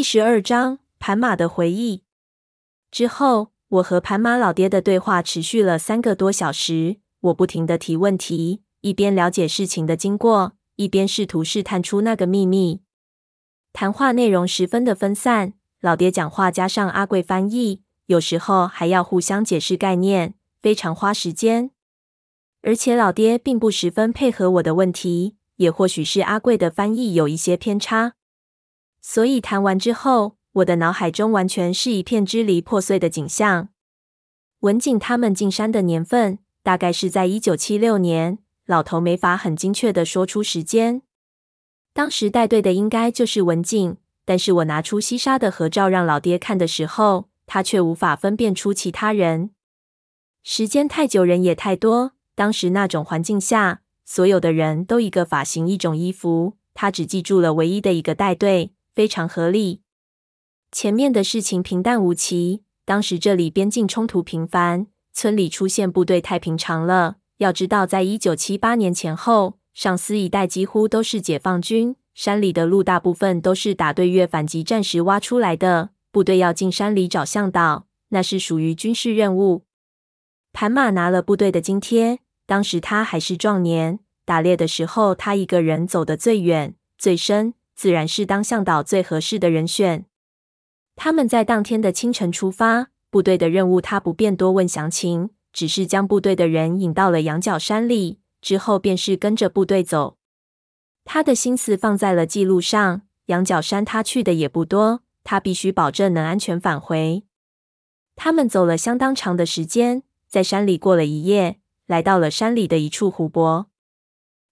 第十二章盘马的回忆。之后，我和盘马老爹的对话持续了三个多小时。我不停的提问题，一边了解事情的经过，一边试图试探出那个秘密。谈话内容十分的分散，老爹讲话加上阿贵翻译，有时候还要互相解释概念，非常花时间。而且老爹并不十分配合我的问题，也或许是阿贵的翻译有一些偏差。所以谈完之后，我的脑海中完全是一片支离破碎的景象。文景他们进山的年份大概是在一九七六年，老头没法很精确地说出时间。当时带队的应该就是文景，但是我拿出西沙的合照让老爹看的时候，他却无法分辨出其他人。时间太久，人也太多。当时那种环境下，所有的人都一个发型、一种衣服，他只记住了唯一的一个带队。非常合理。前面的事情平淡无奇。当时这里边境冲突频繁，村里出现部队太平常了。要知道，在一九七八年前后，上思一带几乎都是解放军，山里的路大部分都是打对越反击战时挖出来的。部队要进山里找向导，那是属于军事任务。盘马拿了部队的津贴，当时他还是壮年，打猎的时候他一个人走得最远最深。自然是当向导最合适的人选。他们在当天的清晨出发，部队的任务他不便多问详情，只是将部队的人引到了羊角山里，之后便是跟着部队走。他的心思放在了记录上。羊角山他去的也不多，他必须保证能安全返回。他们走了相当长的时间，在山里过了一夜，来到了山里的一处湖泊。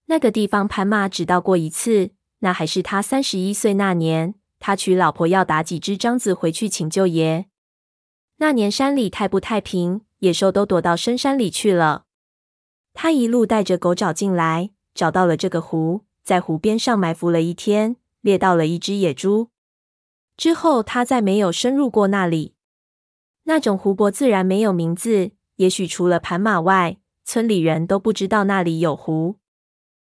那个地方盘马只到过一次。那还是他三十一岁那年，他娶老婆要打几只獐子回去请舅爷。那年山里太不太平，野兽都躲到深山里去了。他一路带着狗找进来，找到了这个湖，在湖边上埋伏了一天，猎到了一只野猪。之后他再没有深入过那里。那种湖泊自然没有名字，也许除了盘马外，村里人都不知道那里有湖。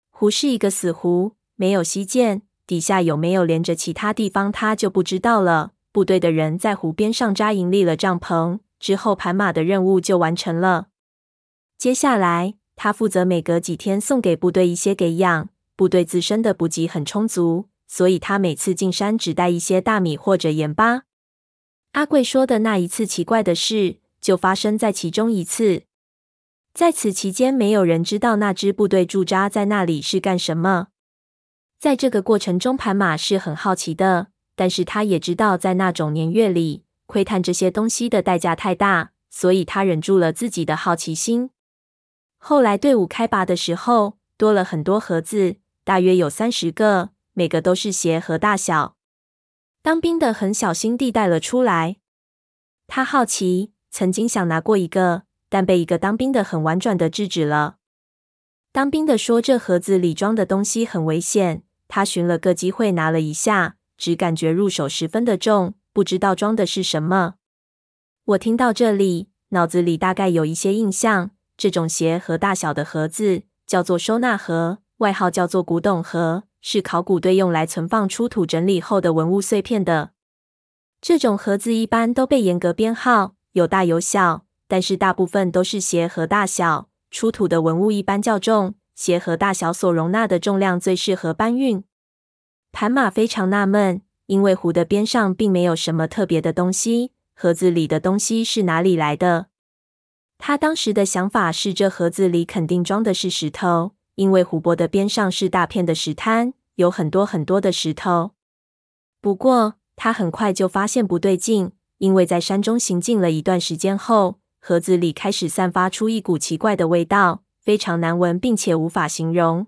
湖是一个死湖。没有西涧，底下有没有连着其他地方，他就不知道了。部队的人在湖边上扎营，立了帐篷，之后盘马的任务就完成了。接下来，他负责每隔几天送给部队一些给养。部队自身的补给很充足，所以他每次进山只带一些大米或者盐巴。阿贵说的那一次奇怪的事，就发生在其中一次。在此期间，没有人知道那支部队驻扎在那里是干什么。在这个过程中，盘马是很好奇的，但是他也知道，在那种年月里，窥探这些东西的代价太大，所以他忍住了自己的好奇心。后来队伍开拔的时候，多了很多盒子，大约有三十个，每个都是鞋盒大小。当兵的很小心地带了出来。他好奇，曾经想拿过一个，但被一个当兵的很婉转的制止了。当兵的说，这盒子里装的东西很危险。他寻了个机会拿了一下，只感觉入手十分的重，不知道装的是什么。我听到这里，脑子里大概有一些印象。这种鞋盒大小的盒子叫做收纳盒，外号叫做古董盒，是考古队用来存放出土整理后的文物碎片的。这种盒子一般都被严格编号，有大有小，但是大部分都是鞋盒大小。出土的文物一般较重。鞋盒大小所容纳的重量最适合搬运。盘马非常纳闷，因为湖的边上并没有什么特别的东西，盒子里的东西是哪里来的？他当时的想法是，这盒子里肯定装的是石头，因为湖泊的边上是大片的石滩，有很多很多的石头。不过他很快就发现不对劲，因为在山中行进了一段时间后，盒子里开始散发出一股奇怪的味道。非常难闻，并且无法形容。